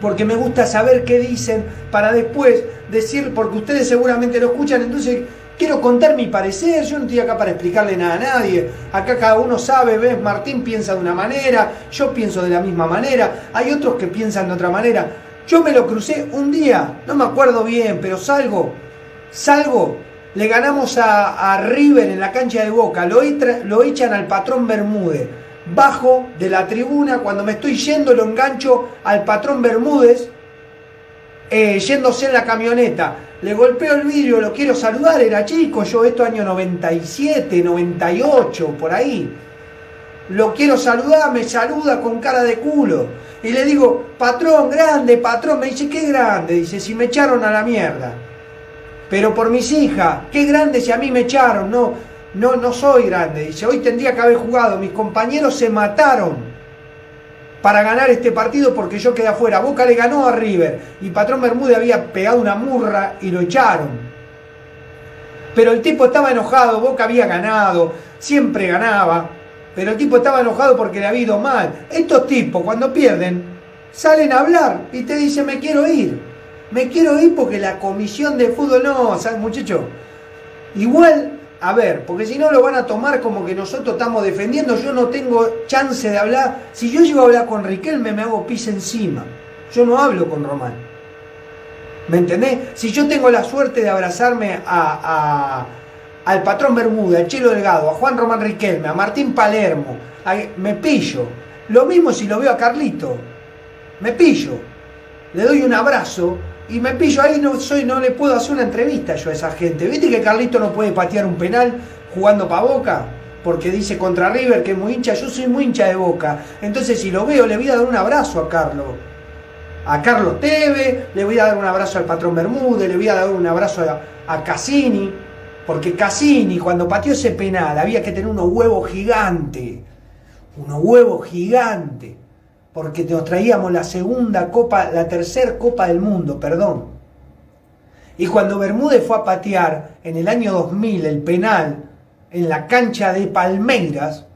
porque me gusta saber qué dicen para después decir, porque ustedes seguramente lo escuchan, entonces quiero contar mi parecer, yo no estoy acá para explicarle nada a nadie, acá cada uno sabe, ves, Martín piensa de una manera, yo pienso de la misma manera, hay otros que piensan de otra manera. Yo me lo crucé un día, no me acuerdo bien, pero salgo, salgo, le ganamos a, River en la cancha de Boca, lo, lo echan al patrón Bermúdez, bajo de la tribuna, cuando me estoy yendo lo engancho al patrón Bermúdez, eh, yéndose en la camioneta le golpeo el vidrio, lo quiero saludar, era chico, yo esto año 97, 98, por ahí. Lo quiero saludar, me saluda con cara de culo. Y le digo, patrón, grande, patrón. Me dice, qué grande. Dice, si me echaron a la mierda. Pero por mis hijas, qué grande si a mí me echaron. No, no, no soy grande. Dice, hoy tendría que haber jugado. Mis compañeros se mataron para ganar este partido porque yo quedé afuera. Boca le ganó a River y Patrón Bermúdez había pegado una murra y lo echaron. Pero el tipo estaba enojado, Boca había ganado, siempre ganaba, pero el tipo estaba enojado porque le había ido mal. Estos tipos cuando pierden salen a hablar y te dicen me quiero ir. Me quiero ir porque la comisión de fútbol no, ¿sabes muchacho? Igual a ver, porque si no lo van a tomar como que nosotros estamos defendiendo, yo no tengo chance de hablar. Si yo llego a hablar con Riquelme, me hago pis encima. Yo no hablo con Román. ¿Me entendés? Si yo tengo la suerte de abrazarme a, al patrón Bermuda, al Chelo Delgado, a Juan Román Riquelme, a Martín Palermo, me pillo. Lo mismo si lo veo a Carlito. Me pillo. Le doy un abrazo y me pillo ahí, no, soy, no le puedo hacer una entrevista yo a esa gente. ¿Viste que Carlito no puede patear un penal jugando para Boca? Porque dice contra River que es muy hincha, yo soy muy hincha de Boca. Entonces si lo veo le voy a dar un abrazo a Carlos. A Carlos Teve, le voy a dar un abrazo al patrón Bermúdez, le voy a dar un abrazo a, a Cassini. Porque Cassini cuando pateó ese penal había que tener unos huevos gigantes. Unos huevos gigantes porque nos traíamos la segunda copa, la tercera copa del mundo, perdón. Y cuando Bermúdez fue a patear en el año 2000 el penal en la cancha de Palmeiras,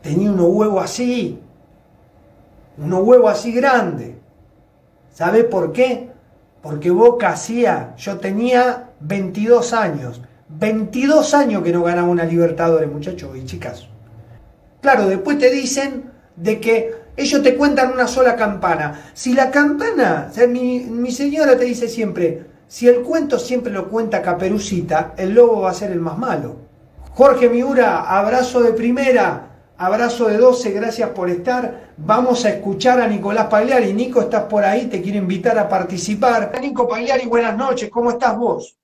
tenía unos huevos así, unos huevos así grandes. ¿Sabe por qué? Porque Boca hacía, yo tenía 22 años, 22 años que no ganaba una Libertadores, muchachos y chicas. Claro, después te dicen de que ellos te cuentan una sola campana. Si la campana, mi, señora te dice siempre, si el cuento siempre lo cuenta Caperucita, el lobo va a ser el más malo. Jorge Miura, abrazo de primera, abrazo de 12, gracias por estar. Vamos a escuchar a Nicolás Pagliari. Nico, estás por ahí, te quiero invitar a participar. Nico Pagliari, buenas noches, ¿cómo estás vos?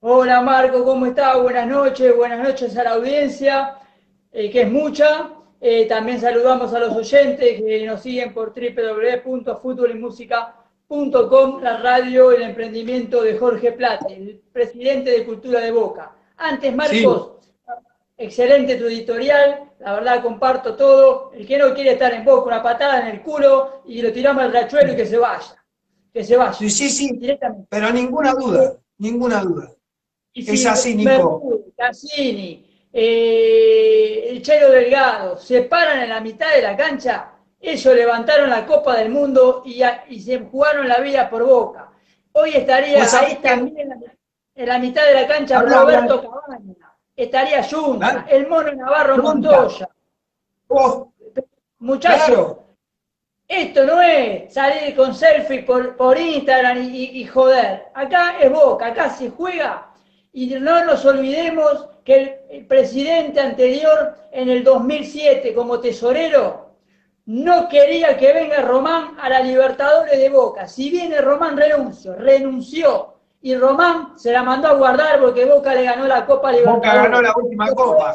Hola Marco, ¿cómo estás? Buenas noches, buenas noches a la audiencia, eh, que es mucha. Eh, también saludamos a los oyentes que nos siguen por www.futbolymusica.com, la radio y el emprendimiento de Jorge Plate, el presidente de Cultura de Boca. Antes, Marcos, excelente tu editorial, la verdad comparto todo. El que no quiere estar en Boca, una patada en el culo y lo tiramos al rachuelo y que se vaya. Que se vaya. Sí, sí, sí. Pero ninguna duda, ninguna duda. es así, Nico. Cassini, eh, el Chelo Delgado se paran en la mitad de la cancha, ellos levantaron la Copa del Mundo y, y se jugaron la vida por boca. Hoy estaría Pues, ahí ¿sabes también en la mitad de la cancha Habla, Roberto Cabaña, estaría Junta, el Mono Navarro Junta. Montoya. Muchachos, claro, esto no es salir con selfie por, por Instagram y, y- y joder. Acá es Boca, acá se juega. Y no nos olvidemos que el, el presidente anterior, en el 2007, como tesorero, no quería que venga Román a la Libertadores de Boca. Si viene Román renunció, renunció. Y Román se la mandó a guardar porque Boca le ganó la Copa Libertadores. Boca ganó la última copa.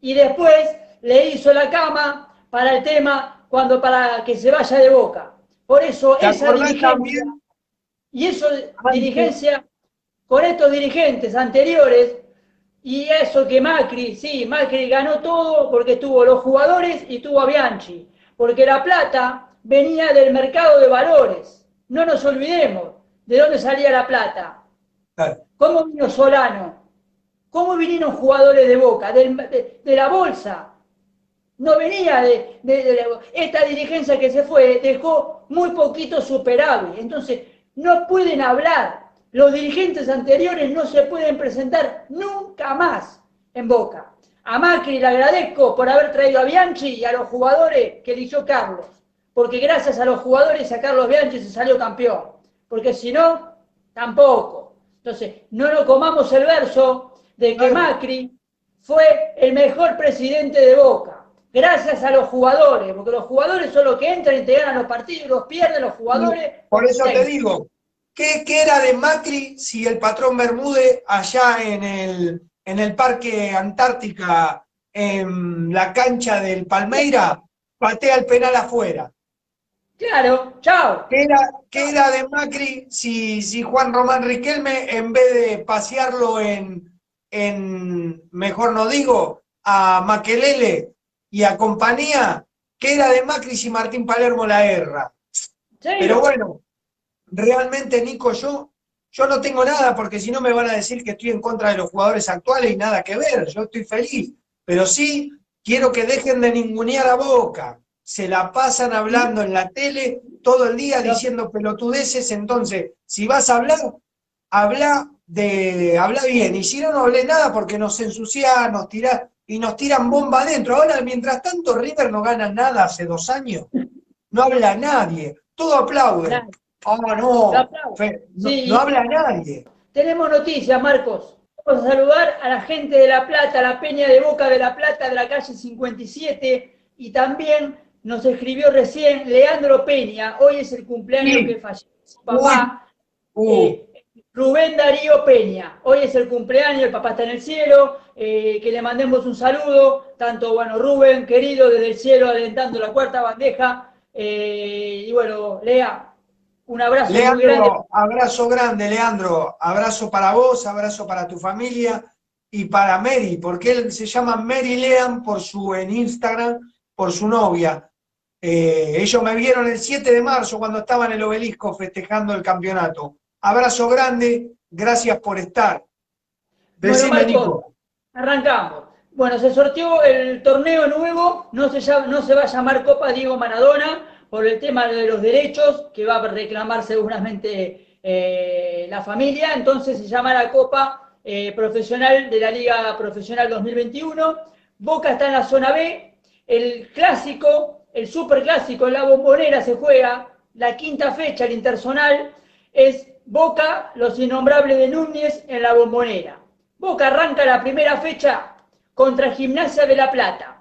Y después le hizo la cama para el tema cuando para que se vaya de Boca. Por eso ¿Te esa dirigencia también? y eso dirigencia con estos dirigentes anteriores y eso que Macri, sí, Macri ganó todo porque tuvo los jugadores y tuvo a Bianchi, porque la plata venía del mercado de valores. No nos olvidemos de dónde salía la plata. ¿Cómo vino Solano? ¿Cómo vinieron jugadores de Boca? Del- de, de la bolsa. No venía de, de- de la- Esta dirigencia que se fue dejó muy poquito superávit. Entonces, no pueden hablar. Los dirigentes anteriores no se pueden presentar nunca más en Boca. A Macri le agradezco por haber traído a Bianchi y a los jugadores que eligió Carlos. Porque gracias a los jugadores a Carlos Bianchi se salió campeón. Porque si no, tampoco. Entonces, no nos comamos el verso de que. Macri fue el mejor presidente de Boca. Gracias a los jugadores, porque los jugadores son los que entran y te ganan los partidos, los pierden los jugadores. Por eso te digo, ¿qué, qué era de Macri si el patrón Bermúdez allá en el, en el Parque Antártica, en la cancha del Palmeira, patea el penal afuera? Claro, chao. ¿Qué era, qué era de Macri si, si Juan Román Riquelme, en vez de pasearlo en, en, mejor no digo, a Maquelele y a compañía, qué era de Macri si Martín Palermo la erra? Sí, Pero bueno, realmente, Nico, yo, yo no tengo nada, porque si no me van a decir que estoy en contra de los jugadores actuales y nada que ver. Yo estoy feliz. Pero sí quiero que dejen de ningunear a Boca. Se la pasan hablando en la tele todo el día diciendo pelotudeces. Entonces, si vas a hablar, habla de, habla bien. Y si no, no hablé nada porque nos ensucian, nos tiran y nos tiran bomba adentro. Ahora, mientras tanto, River no gana nada hace dos años. No habla nadie. Todo aplaude. Claro. Ah, no. Te aplaudo. Fe- no, Sí. no habla nadie. Tenemos noticias, Marcos. Vamos a saludar a la gente de La Plata, la Peña de Boca de La Plata, de la calle 57, y también nos escribió recién Leandro Peña. Hoy es el cumpleaños Sí. que falleció su papá, Uh, eh, Rubén Darío Peña. Hoy es el cumpleaños, el papá está en el cielo. eh, que le mandemos un saludo, tanto, bueno, Rubén, querido, desde el cielo, alentando la cuarta bandeja. eh, y bueno, Lea, un abrazo muy grande. Leandro, abrazo grande, Leandro. Abrazo para vos, abrazo para tu familia y para Mary, porque él se llama Mary Lean por su, en Instagram, por su novia. Eh, ellos me vieron el 7 de marzo cuando estaba en el obelisco festejando el campeonato. Abrazo grande, gracias por estar. Decime, Marcos, Nico. Arrancamos. Bueno, se sorteó el torneo nuevo, no se, llama- no se va a llamar Copa Diego Maradona por el tema de los derechos que va a reclamar seguramente eh, la familia, entonces se llama la Copa eh, Profesional de la Liga Profesional 2021. Boca está en la zona B, el clásico, el super clásico en la bombonera se juega, la quinta fecha, el interzonal, es Boca, los innombrables de Núñez en la bombonera. Boca arranca la primera fecha contra Gimnasia de La Plata.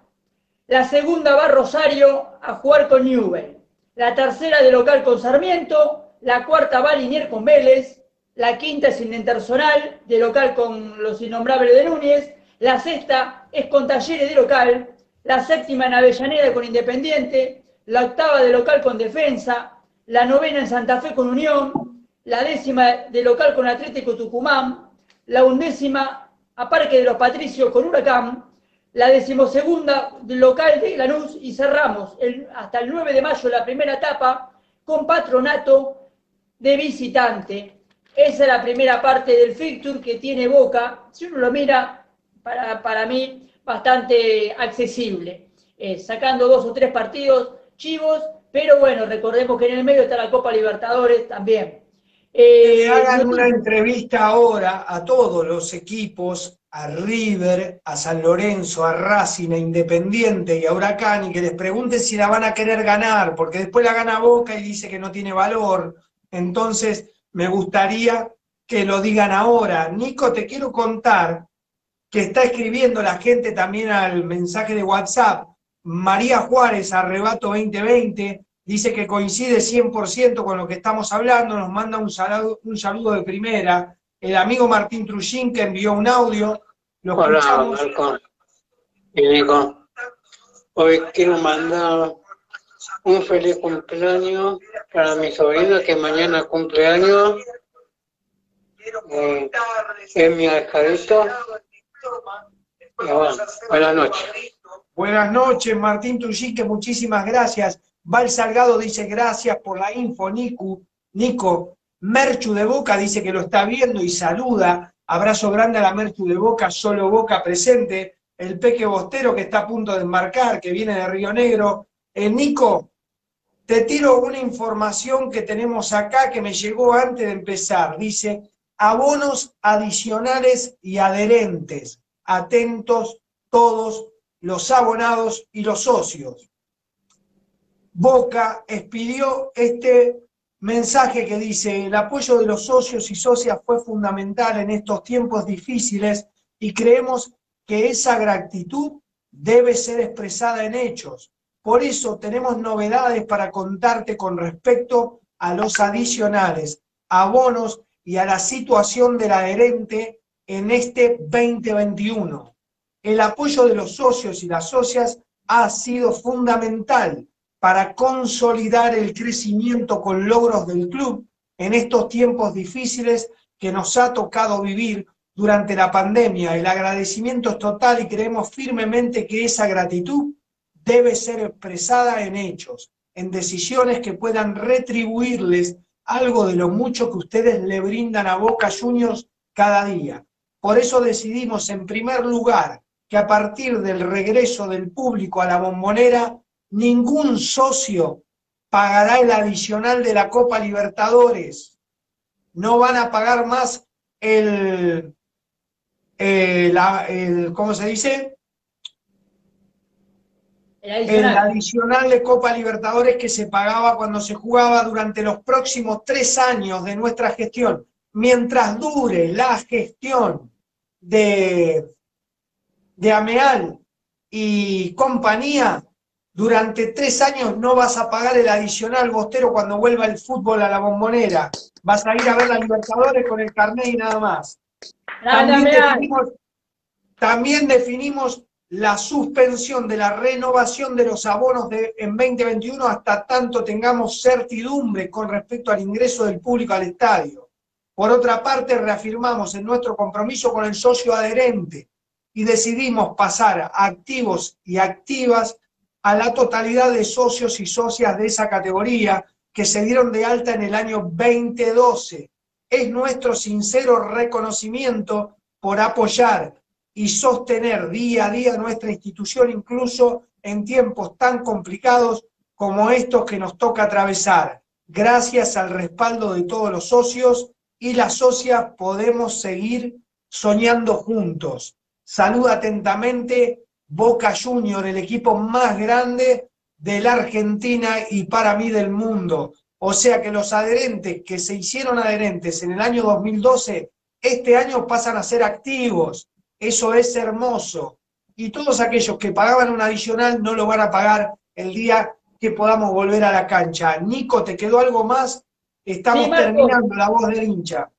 La segunda va Rosario a jugar con Newell. La tercera de local con Sarmiento. La cuarta va Linier con Vélez. La quinta es en Interzonal, de local con los innombrables de Núñez. La sexta es con Talleres de local. La séptima en Avellaneda con Independiente. La octava de local con Defensa. La novena en Santa Fe con Unión. La décima de local con Atlético Tucumán. La undécima a Parque de los Patricios con Huracán. La decimosegunda local de Lanús y cerramos el- hasta el 9 de mayo la primera etapa con patronato de visitante. Esa es la primera parte del fixture que tiene Boca. Si uno lo mira, para, para mí bastante accesible, eh, sacando dos o tres partidos chivos, pero bueno, recordemos que en el medio está la Copa Libertadores también. Eh, hagan una entrevista ahora a todos los equipos, a River, a San Lorenzo, a Racing, a Independiente y a Huracán, y que les pregunten si la van a querer ganar, porque después la gana Boca y dice que no tiene valor. Entonces, me gustaría que lo digan ahora. Nico, te quiero contar que está escribiendo la gente también al mensaje de WhatsApp. María Juárez, Arrebato 2020, dice que coincide 100% con lo que estamos hablando, nos manda un saludo, un saludo de primera. El amigo Martín Trujín que envió un audio. Hola, Marco. Y Nico. Hoy quiero mandar un feliz cumpleaños para mi sobrina que mañana cumpleaños. Eh, es mi buenas noches. Buenas noches, Martín Trujín, que muchísimas gracias. Val Salgado dice gracias por la info, Nico. Nico. Merchu de Boca dice que lo está viendo y saluda. Abrazo grande a la Merchu de Boca, solo Boca presente. El Peque Bostero que está a punto de embarcar, que viene de Río Negro. Eh, Nico, te tiro una información que tenemos acá que me llegó antes de empezar. Dice, abonos adicionales y adherentes. Atentos todos los abonados y los socios. Boca expidió este mensaje que dice, el apoyo de los socios y socias fue fundamental en estos tiempos difíciles y creemos que esa gratitud debe ser expresada en hechos. Por eso tenemos novedades para contarte con respecto a los adicionales, abonos y a la situación del adherente en este 2021. El apoyo de los socios y las socias ha sido fundamental para consolidar el crecimiento con logros del club en estos tiempos difíciles que nos ha tocado vivir durante la pandemia. El agradecimiento es total y creemos firmemente que esa gratitud debe ser expresada en hechos, en decisiones que puedan retribuirles algo de lo mucho que ustedes le brindan a Boca Juniors cada día. Por eso decidimos, en primer lugar, que a partir del regreso del público a la bombonera, ningún socio pagará el adicional de la Copa Libertadores. No van a pagar más el, el, ¿cómo se dice? El adicional. de Copa Libertadores que se pagaba cuando se jugaba durante los próximos tres años de nuestra gestión. Mientras dure la gestión de, de Ameal y compañía, durante tres años no vas a pagar el adicional bostero cuando vuelva el fútbol a la bombonera. Vas a ir a ver la Libertadores con el carnet y nada más. También definimos, también definimos, la suspensión de la renovación de los abonos de, en 2021 hasta tanto tengamos certidumbre con respecto al ingreso del público al estadio. Por otra parte, reafirmamos en nuestro compromiso con el socio adherente y decidimos pasar a activos y activas a la totalidad de socios y socias de esa categoría que se dieron de alta en el año 2012. Es nuestro sincero reconocimiento por apoyar y sostener día a día nuestra institución, incluso en tiempos tan complicados como estos que nos toca atravesar. Gracias al respaldo de todos los socios y las socias podemos seguir soñando juntos. Saluda atentamente Boca Junior, el equipo más grande de la Argentina y para mí del mundo. O sea que los adherentes que se hicieron adherentes en el año 2012, este año pasan a ser activos. Eso es hermoso. Y todos aquellos que pagaban un adicional no lo van a pagar el día que podamos volver a la cancha. Nico, ¿te quedó algo más? Estamos terminando la voz del hincha.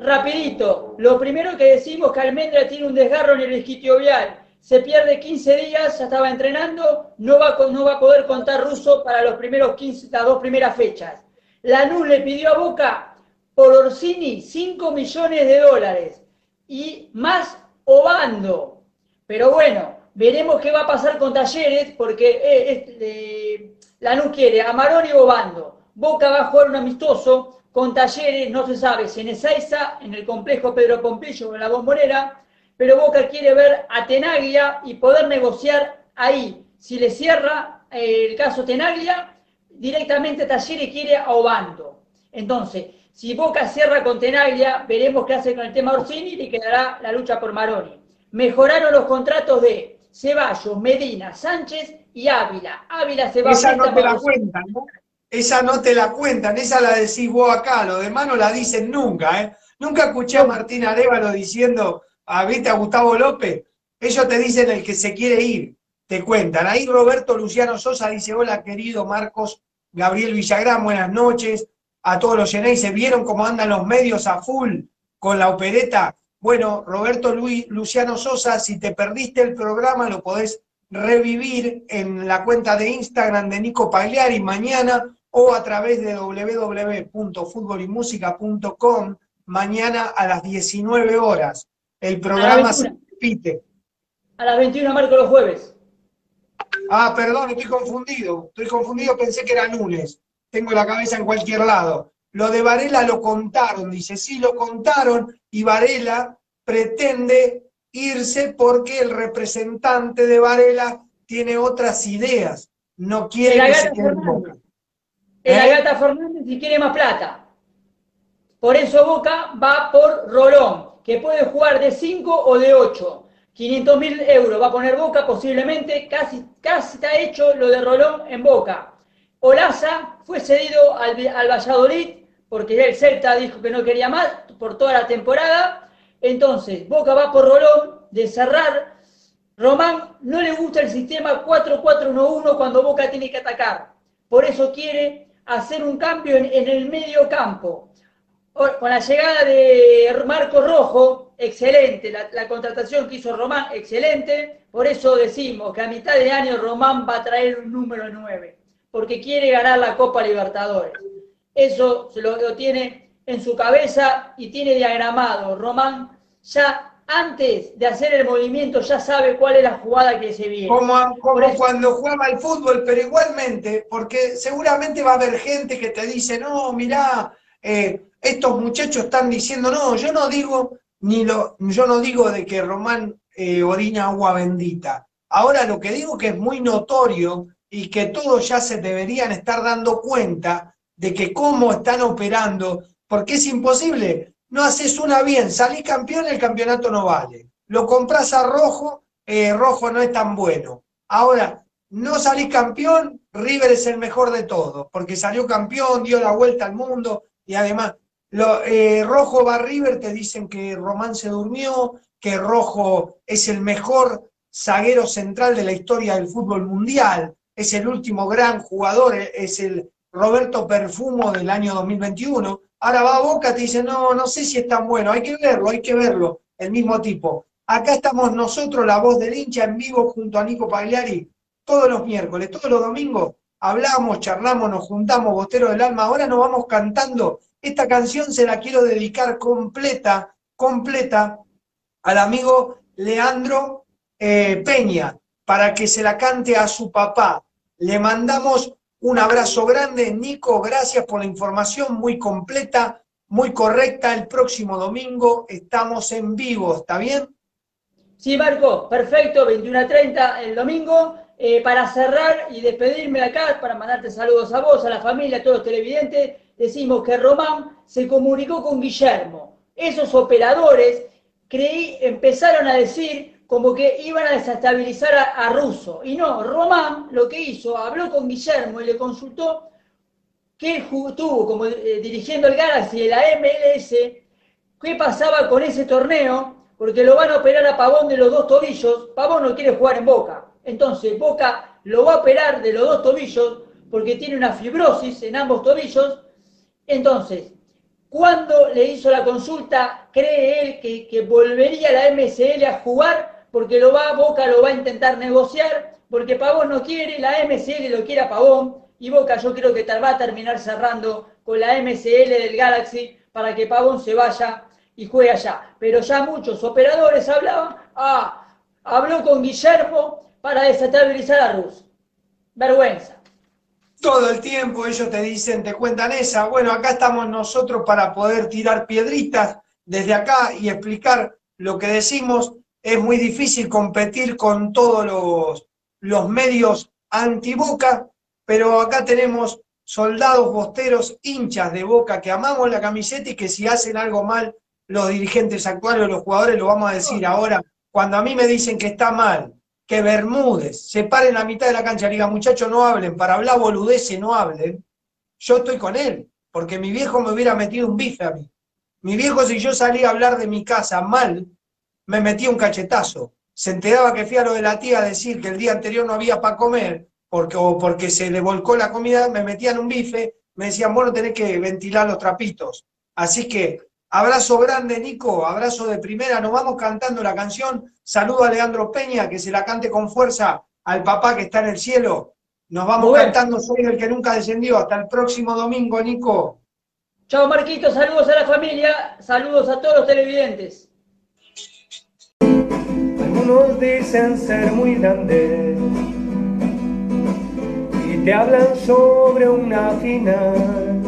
rapidito, lo primero que decimos que Almendra tiene un desgarro en el esquitio vial se pierde 15 días, ya estaba entrenando, no va, no va a poder contar ruso para los primeros 15, las dos primeras fechas. Lanús le pidió a Boca por Orsini 5 millones de dólares y más Obando. Pero bueno, veremos qué va a pasar con Talleres porque eh, eh, Lanús quiere a Marón y Obando. Boca va a jugar un amistoso con Talleres, no se sabe si en Ezeiza, en el complejo Pedro Pompillo o en la Bombonera, pero Boca quiere ver a Tenaglia y poder negociar ahí. Si le cierra eh, el caso Tenaglia, directamente Talleres quiere a Obando. Entonces, si Boca cierra con Tenaglia, veremos qué hace con el tema Orsini y le quedará la lucha por Maroni. Mejoraron los contratos de Ceballos, Medina, Sánchez y Ávila. Ávila se va Esa a no te la cuentan, ¿no? Esa no te la cuentan, esa la decís vos acá, lo demás no la dicen nunca, ¿eh? Nunca escuché a Martín Arevalo diciendo, a, ¿viste a Gustavo López? Ellos te dicen el que se quiere ir, te cuentan. Ahí Roberto Luciano Sosa dice, hola querido Marcos Gabriel Villagrán, buenas noches a todos los se ¿Vieron cómo andan los medios a full con la opereta? Bueno, Roberto Luciano Sosa, si te perdiste el programa, lo podés revivir en la cuenta de Instagram de Nico Pagliari mañana o a través de www.futbolymusica.com mañana a las 19 horas. El programa se repite. A las 21 marco los jueves. Ah, perdón, estoy confundido. Estoy confundido, pensé que era lunes. Tengo la cabeza en cualquier lado. Lo de Varela lo contaron, dice. Sí, lo contaron y Varela pretende irse porque el representante de Varela tiene otras ideas. No quiere que se quede en Boca. El ¿Eh? Agata Fernández y quiere más plata. Por eso Boca va por Rolón, que puede jugar de 5 o de 8. 500 mil euros va a poner Boca, posiblemente, casi, casi está hecho lo de Rolón en Boca. Olaza fue cedido al, al Valladolid, porque el Celta dijo que no quería más por toda la temporada. Entonces, Boca va por Rolón de cerrar. Román no le gusta el sistema 4-4-1-1 cuando Boca tiene que atacar. Por eso quiere hacer un cambio en, en el medio campo con la llegada de Marco Rojo, excelente, la, contratación que hizo Román, excelente, por eso decimos que a mitad de año Román va a traer un número 9, porque quiere ganar la Copa Libertadores. Eso se lo, tiene en su cabeza y tiene diagramado. Román ya antes de hacer el movimiento ya sabe cuál es la jugada que se viene. Como, cuando jugaba al fútbol, pero igualmente, porque seguramente va a haber gente que te dice, no, mirá, eh, estos muchachos están diciendo, no, yo no digo, ni lo, yo no digo de que Román eh, orina agua bendita. Ahora lo que digo que es muy notorio y que todos ya se deberían estar dando cuenta de que cómo están operando, porque es imposible. No haces una bien, salís campeón, el campeonato no vale. Lo compras a rojo, eh, rojo no es tan bueno. Ahora, no salís campeón, River es el mejor de todos, porque salió campeón, dio la vuelta al mundo y además lo, eh, Rojo va River, te dicen que Román se durmió, que Rojo es el mejor zaguero central de la historia del fútbol mundial, es el último gran jugador, es el Roberto Perfumo del año 2021. Ahora va a Boca, te dice, no, no sé si es tan bueno, hay que verlo, hay que verlo, el mismo tipo. Acá estamos nosotros, la voz del hincha, en vivo junto a Nico Pagliari, todos los miércoles, todos los domingos, hablamos, charlamos, nos juntamos, Botero del Alma, ahora nos vamos cantando esta canción se la quiero dedicar completa, completa al amigo Leandro eh, Peña, para que se la cante a su papá. Le mandamos un abrazo grande. Nico, gracias por la información muy completa, muy correcta. El próximo domingo estamos en vivo, ¿está bien? Sí, Marco, perfecto, 21 a 30 el domingo. Eh, para cerrar y despedirme acá, para mandarte saludos a vos, a la familia, a todos los televidentes, decimos que Román se comunicó con Guillermo. Esos operadores creí, empezaron a decir como que iban a desestabilizar a, Russo. Y no, Román lo que hizo, habló con Guillermo y le consultó qué tuvo como eh, dirigiendo el Galaxy de la MLS, qué pasaba con ese torneo, porque lo van a operar a Pavón de los dos tobillos. Pavón no quiere jugar en Boca. Entonces Boca lo va a operar de los dos tobillos porque tiene una fibrosis en ambos tobillos entonces, cuando le hizo la consulta, cree él que, volvería la MCL a jugar porque lo va, Boca lo va a intentar negociar, porque Pavón no quiere, la MCL lo quiere a Pavón, y Boca yo creo que va a terminar cerrando con la MCL del Galaxy para que Pavón se vaya y juegue allá. Pero ya muchos operadores hablaban, ah, habló con Guillermo para desestabilizar a Rus. Vergüenza todo el tiempo ellos te dicen, te cuentan esa. Bueno, acá estamos nosotros para poder tirar piedritas desde acá y explicar lo que decimos. es muy difícil competir con todos los, los medios anti-Boca, pero acá tenemos soldados bosteros, hinchas de Boca, que amamos la camiseta y que si hacen algo mal los dirigentes actuales o los jugadores, lo vamos a decir ahora, cuando a mí me dicen que está mal, que Bermúdez se pare en la mitad de la cancha y diga, muchachos, no hablen, para hablar boludeces no hablen, yo estoy con él, porque mi viejo me hubiera metido un bife a mí. Mi viejo, si yo salía a hablar de mi casa mal, me metía un cachetazo. Se enteraba que fui a lo de la tía a decir que el día anterior no había para comer, porque, o porque se le volcó la comida, me metían un bife, me decían, bueno, tenés que ventilar los trapitos. Así que abrazo grande, Nico, abrazo de primera, nos vamos cantando la canción. Saludo a Leandro Peña, que se la cante con fuerza al papá que está en el cielo. Nos vamos cantando Soy el que nunca descendió. Hasta el próximo domingo, Nico. Chao, Marquito. Saludos a la familia. Saludos a todos los televidentes. Algunos dicen ser muy grandes y te hablan sobre una final.